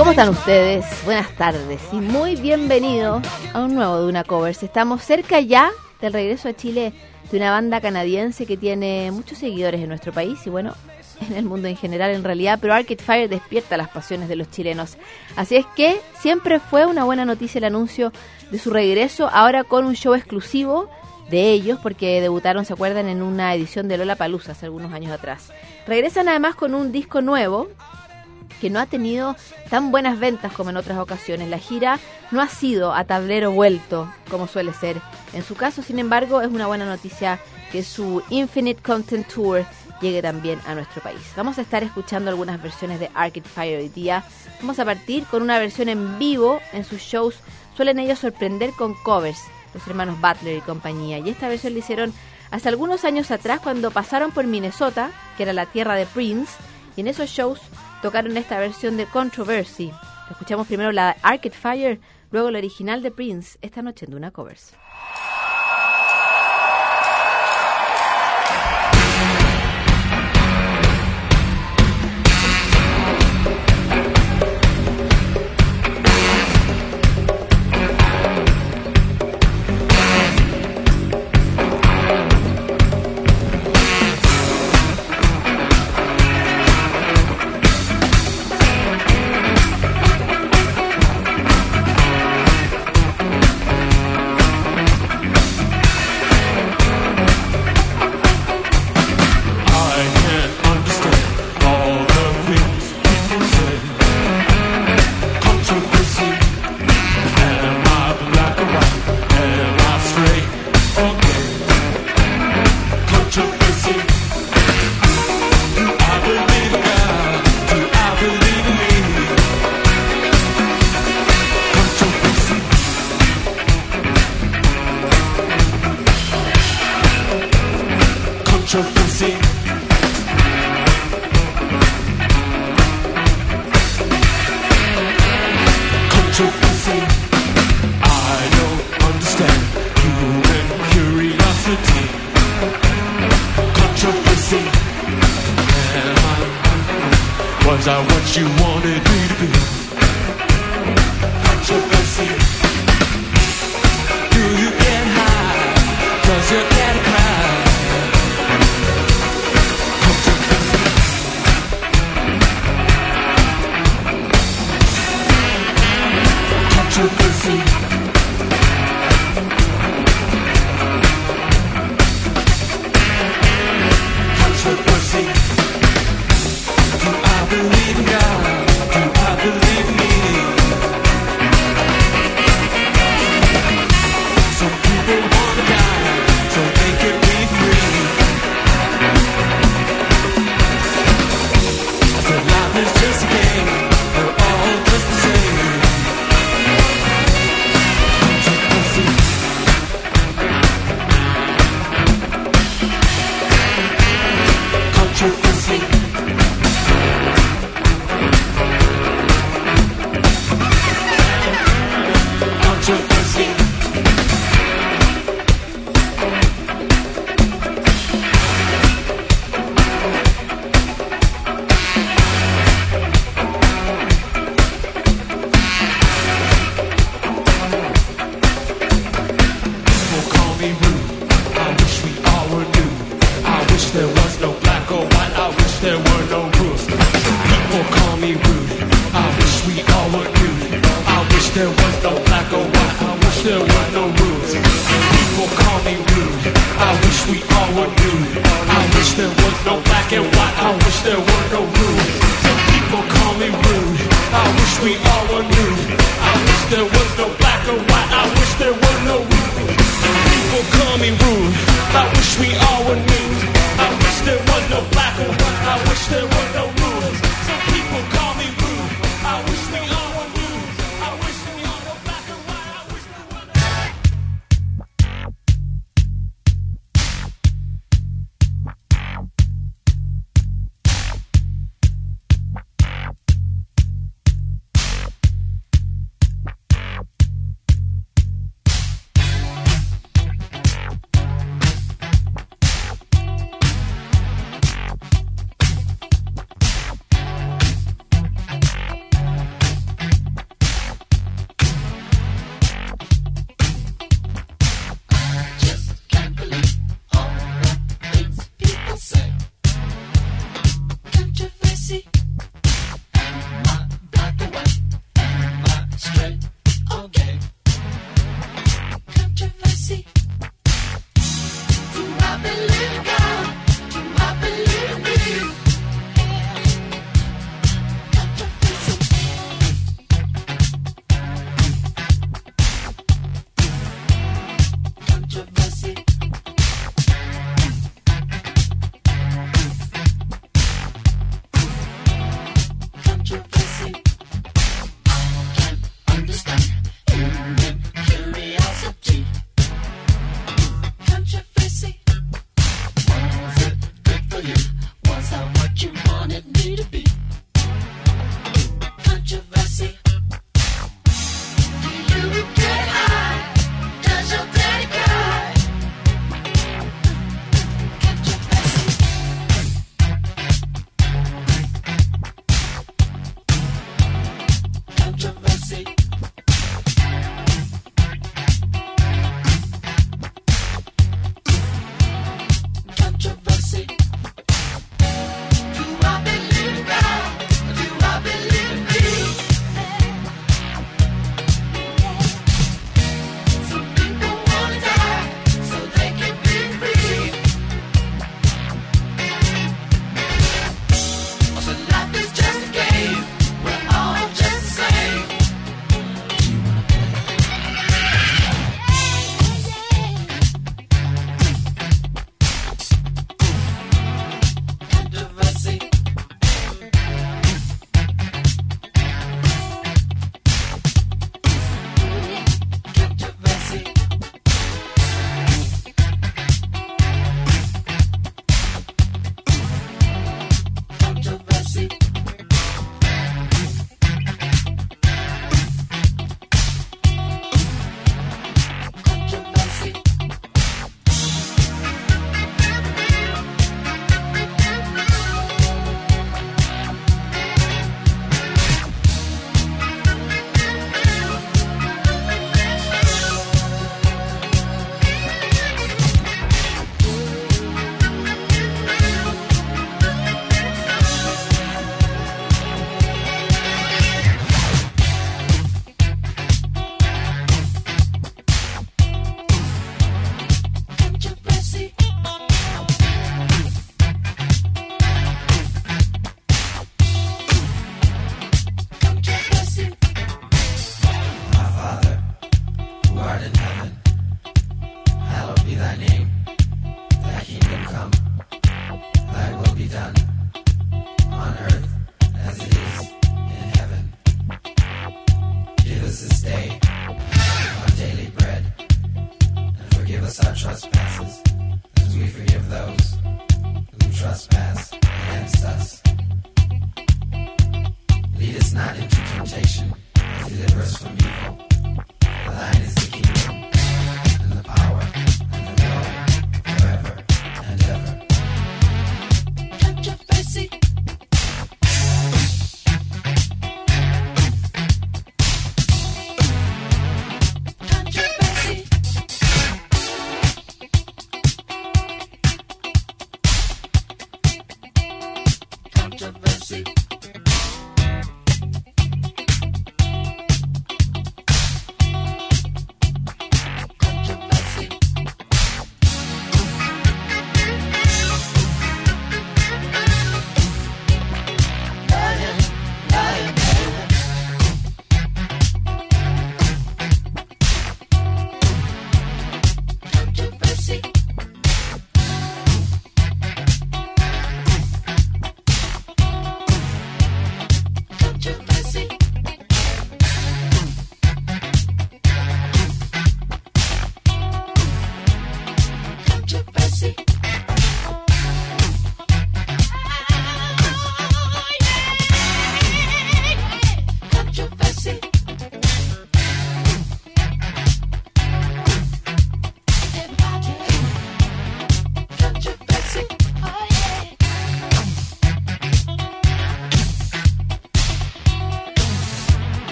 ¿Cómo están ustedes? Buenas tardes y muy bienvenidos a un nuevo Duna Covers. Estamos cerca ya del regreso a Chile de una banda canadiense que tiene muchos seguidores en nuestro país y bueno, en el mundo en general en realidad, pero Arcade Fire despierta las pasiones de los chilenos. Así es que siempre fue una buena noticia el anuncio de su regreso, ahora con un show exclusivo de ellos, porque debutaron, se acuerdan, en una edición de Lola Palusa hace algunos años atrás. Regresan además con un disco nuevo que no ha tenido tan buenas ventas como en otras ocasiones. La gira no ha sido a tablero vuelto, como suele ser. En su caso, sin embargo, es una buena noticia que su Infinite Content Tour llegue también a nuestro país. Vamos a estar escuchando algunas versiones de Arcade Fire hoy día. Vamos a partir con una versión en vivo en sus shows. Suelen ellos sorprender con covers, los hermanos Butler y compañía. Y esta versión la hicieron hace algunos años atrás cuando pasaron por Minnesota, que era la tierra de Prince, y en esos shows tocaron esta versión de Controversy. Escuchamos primero la Arcade Fire, luego la original de Prince, esta noche en Duna Covers. see? Do I believe in God? there was no black or white. I wish there were no rules. People call me rude. I wish we all were nude. I wish there was no black and white. I wish there were no rules. Some people call me rude. I wish we all were nude. I wish there was no black or white. I wish there were no rules. People call me rude. I wish we all were nude. I wish there was no black or white. I wish there were no rules. Some people call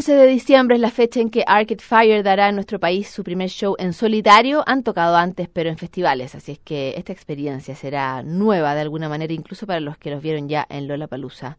11 de diciembre es la fecha en que Arcade Fire dará en nuestro país su primer show en solitario. Han tocado antes, pero en festivales, así es que esta experiencia será nueva de alguna manera, incluso para los que los vieron ya en Lollapalooza.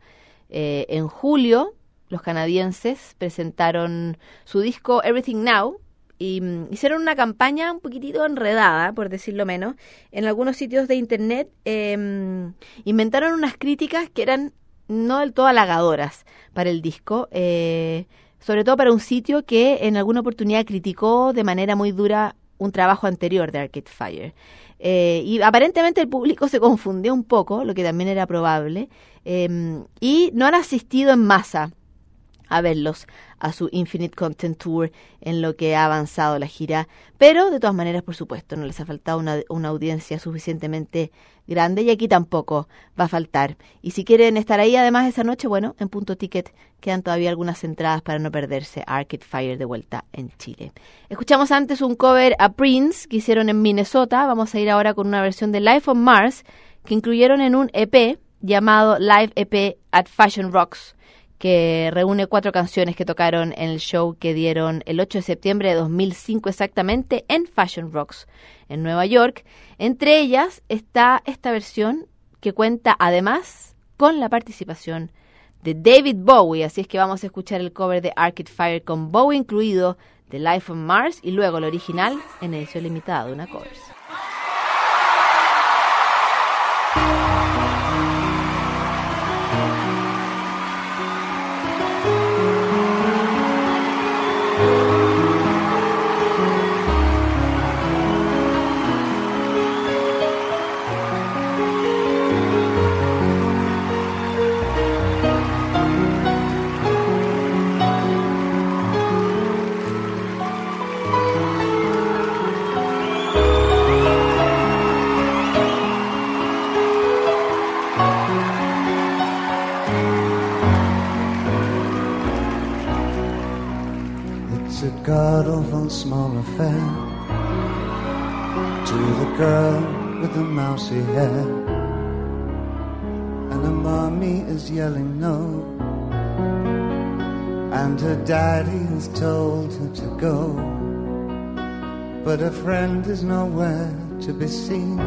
Eh, en julio, los canadienses presentaron su disco Everything Now y mm, hicieron una campaña un poquitito enredada, por decirlo menos. En algunos sitios de internet eh, inventaron unas críticas que eran no del todo halagadoras para el disco, eh, sobre todo para un sitio que en alguna oportunidad criticó de manera muy dura un trabajo anterior de Arcade Fire. Eh, y aparentemente el público se confundió un poco, lo que también era probable, eh, y no han asistido en masa a verlos a su Infinite Content Tour en lo que ha avanzado la gira. Pero, de todas maneras, por supuesto, no les ha faltado una, una audiencia suficientemente grande y aquí tampoco va a faltar. Y si quieren estar ahí además esa noche, bueno, en punto ticket quedan todavía algunas entradas para no perderse Arcade Fire de vuelta en Chile. Escuchamos antes un cover a Prince que hicieron en Minnesota. Vamos a ir ahora con una versión de Life on Mars que incluyeron en un EP llamado Live EP at Fashion Rocks que reúne cuatro canciones que tocaron en el show que dieron el 8 de septiembre de 2005 exactamente en Fashion Rocks en Nueva York. Entre ellas está esta versión que cuenta además con la participación de David Bowie, así es que vamos a escuchar el cover de Arcade Fire con Bowie incluido The Life on Mars y luego el original en edición limitada de una covers. To the girl with the mousy hair. And her mommy is yelling no. And her daddy has told her to go. But her friend is nowhere to be seen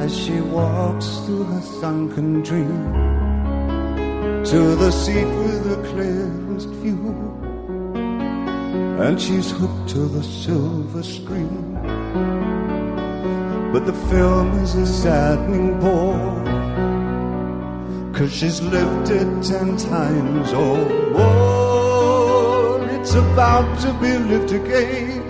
as she walks through her sunken dream to the seat with the clearest view and she's hooked to the silver screen. But the film is a saddening bore, cause she's lived it ten times or more. It's about to be lived again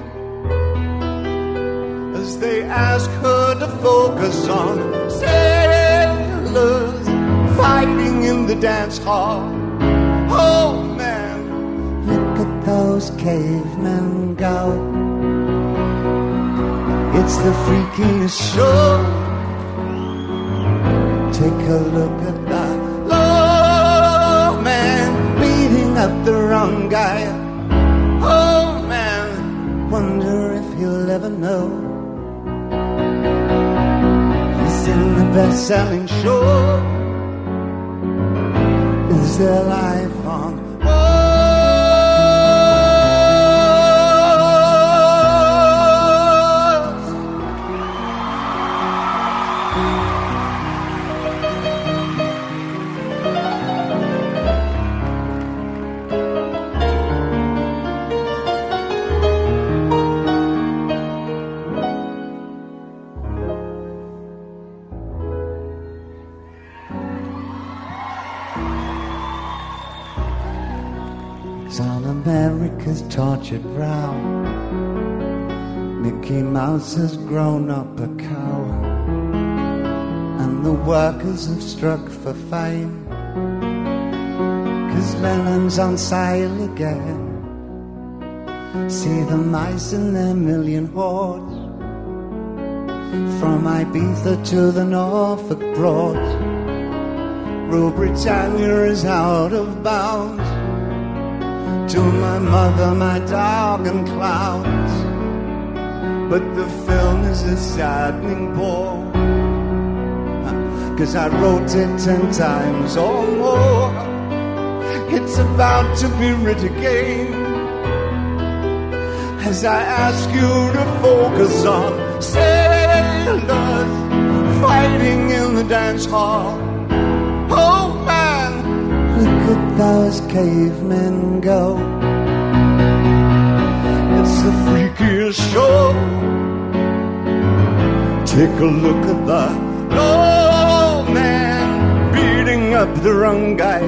as they ask her to focus on sailors fighting in the dance hall. Oh man, look at those cavemen go. It's the freakiest show. Take a look at that low man beating up the wrong guy. Oh man, wonder if he'll ever know. He's in the best-selling show. Is there life on tortured brow. Mickey Mouse has grown up a cow, and the workers have struck for fame. Cause Lennon's on sale again. See the mice in their million hordes, from Ibiza to the Norfolk Broad. Rule Britannia is out of bounds to my mother, my dog, and clowns. But the film is a saddening bore. Cause I wrote it ten times or more. It's about to be writ again. As I ask you to focus on sailors fighting in the dance hall. Oh man, Look at those cavemen go. It's the freakiest show. Take a look at the low man beating up the wrong guy.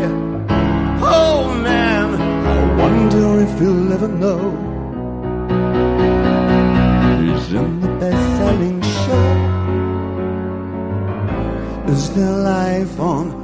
Oh man, I wonder if he'll ever know. He's in the best-selling show. Is there life on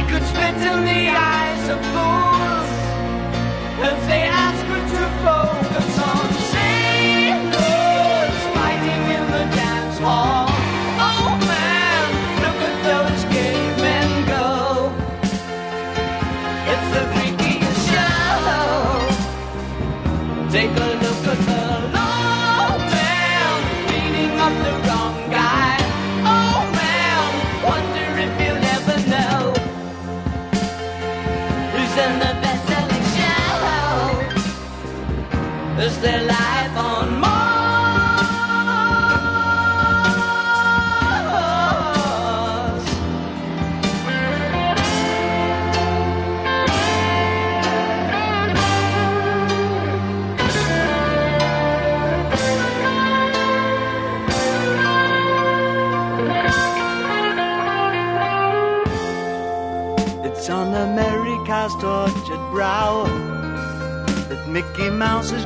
Could spit in the eyes of fools. If they ask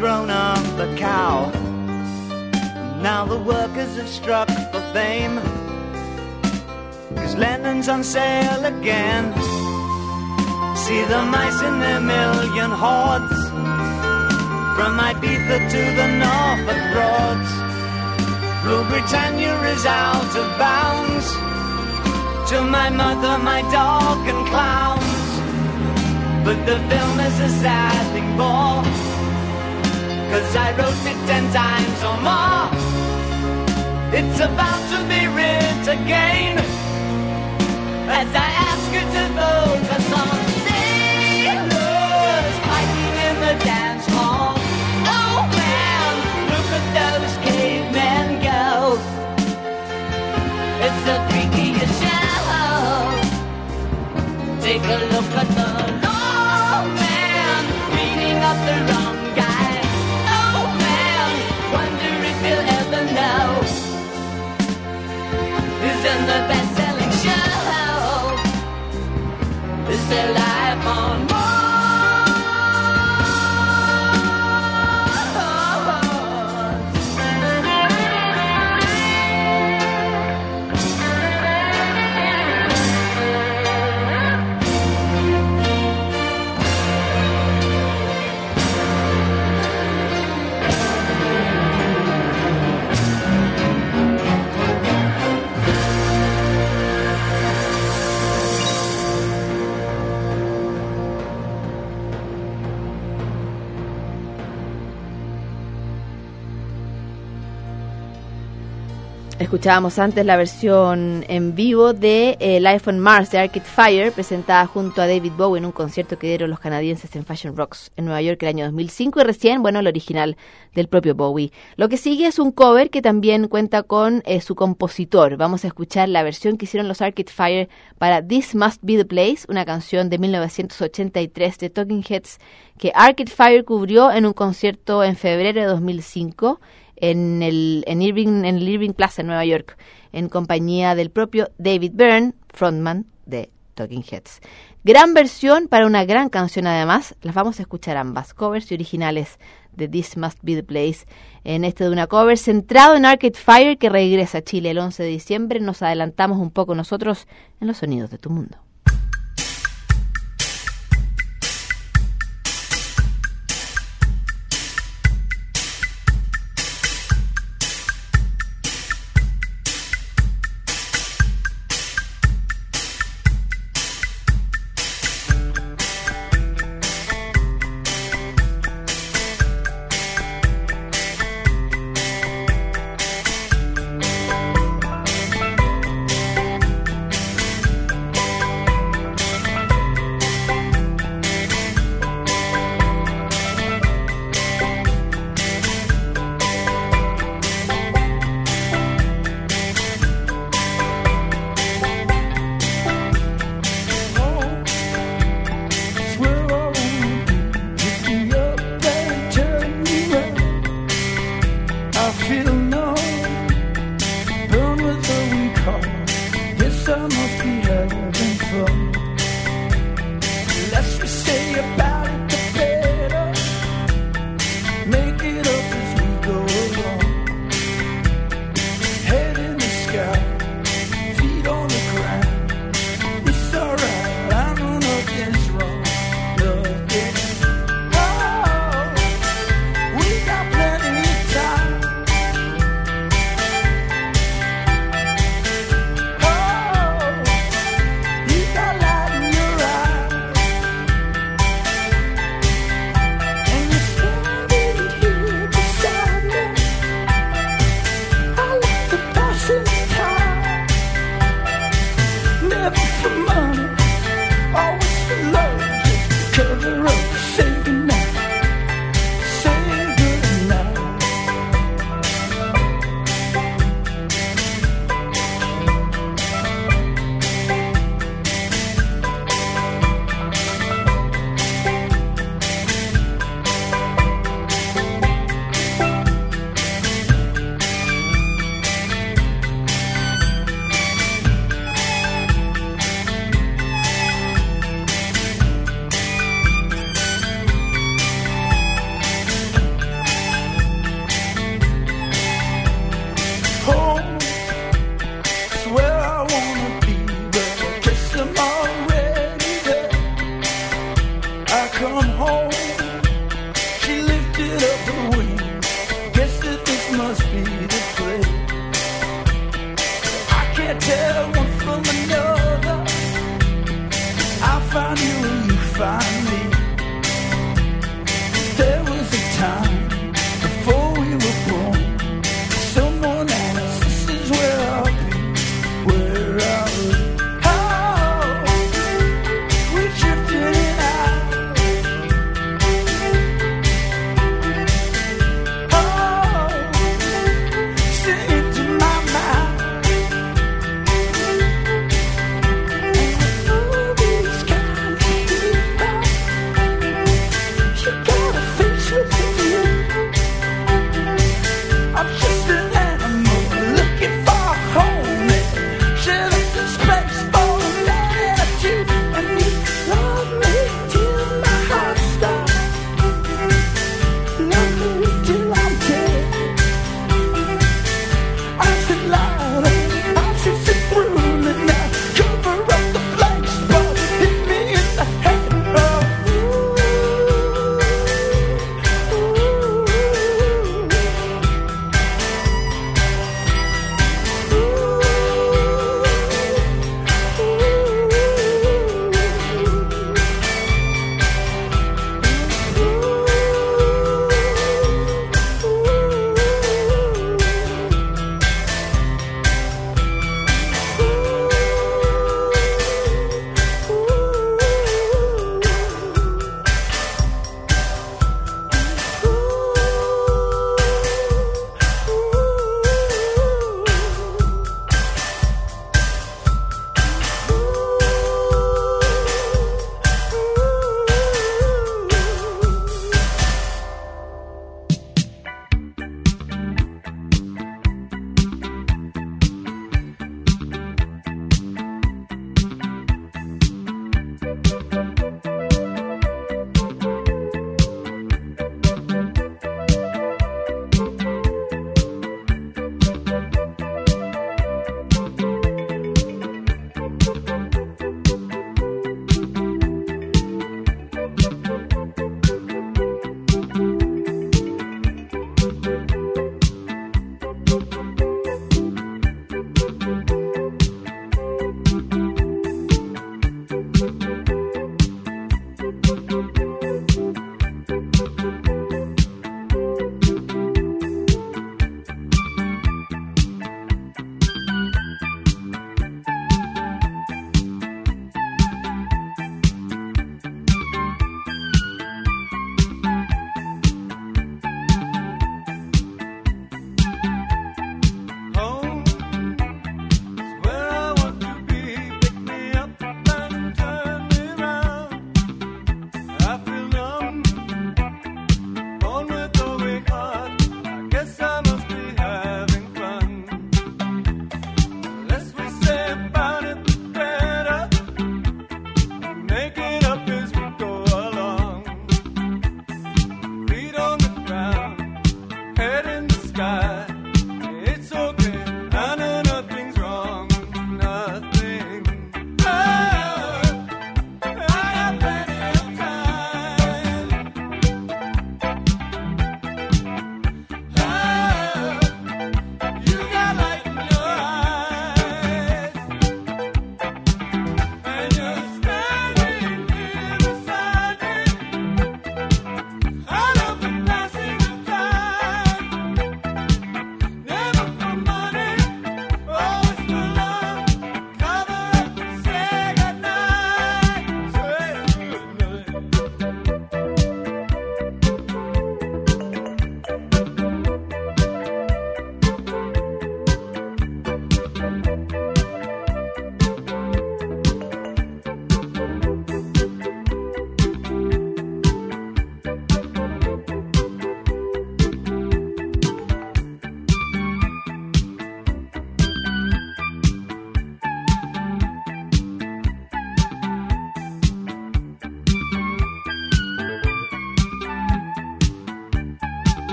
grown up a cow. Now the workers have struck for fame. Cause Lennon's on sale again. See the mice in their million hordes. From Ibiza to the Norfolk Broads. Rule Britannia is out of bounds. To my mother, my dog, and clowns. But the film is a sad thing more. Cause I wrote it ten times or more. It's about to be writ again. As I ask you to on sailors their life on Escuchábamos antes la versión en vivo de eh, Life on Mars de Arcade Fire, presentada junto a David Bowie en un concierto que dieron los canadienses en Fashion Rocks en Nueva York el año 2005 y recién, bueno, el original del propio Bowie. Lo que sigue es un cover que también cuenta con eh, su compositor. Vamos a escuchar la versión que hicieron los Arcade Fire para This Must Be the Place, una canción de 1983 de Talking Heads que Arcade Fire cubrió en un concierto en febrero de 2005 en el, en, Irving, en el Irving Plaza en Nueva York, en compañía del propio David Byrne, frontman de Talking Heads. Gran versión para una gran canción además, las vamos a escuchar ambas, covers y originales de This Must Be the Place, en este de una cover centrado en Arcade Fire que regresa a Chile el 11 de diciembre, nos adelantamos un poco nosotros en los sonidos de tu mundo.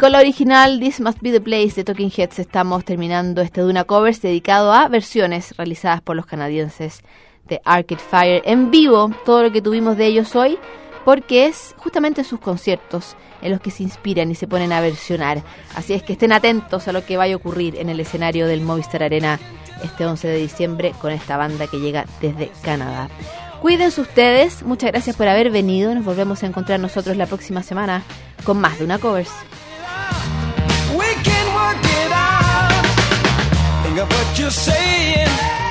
Con la original This Must Be the Place de Talking Heads estamos terminando este Duna Covers dedicado a versiones realizadas por los canadienses de Arcade Fire en vivo, todo lo que tuvimos de ellos hoy, porque es justamente sus conciertos en los que se inspiran y se ponen a versionar. Así es que estén atentos a lo que vaya a ocurrir en el escenario del Movistar Arena este 11 de diciembre con esta banda que llega desde Canadá. Cuídense ustedes, muchas gracias por haber venido, nos volvemos a encontrar nosotros la próxima semana con más de una covers. Of what you're saying.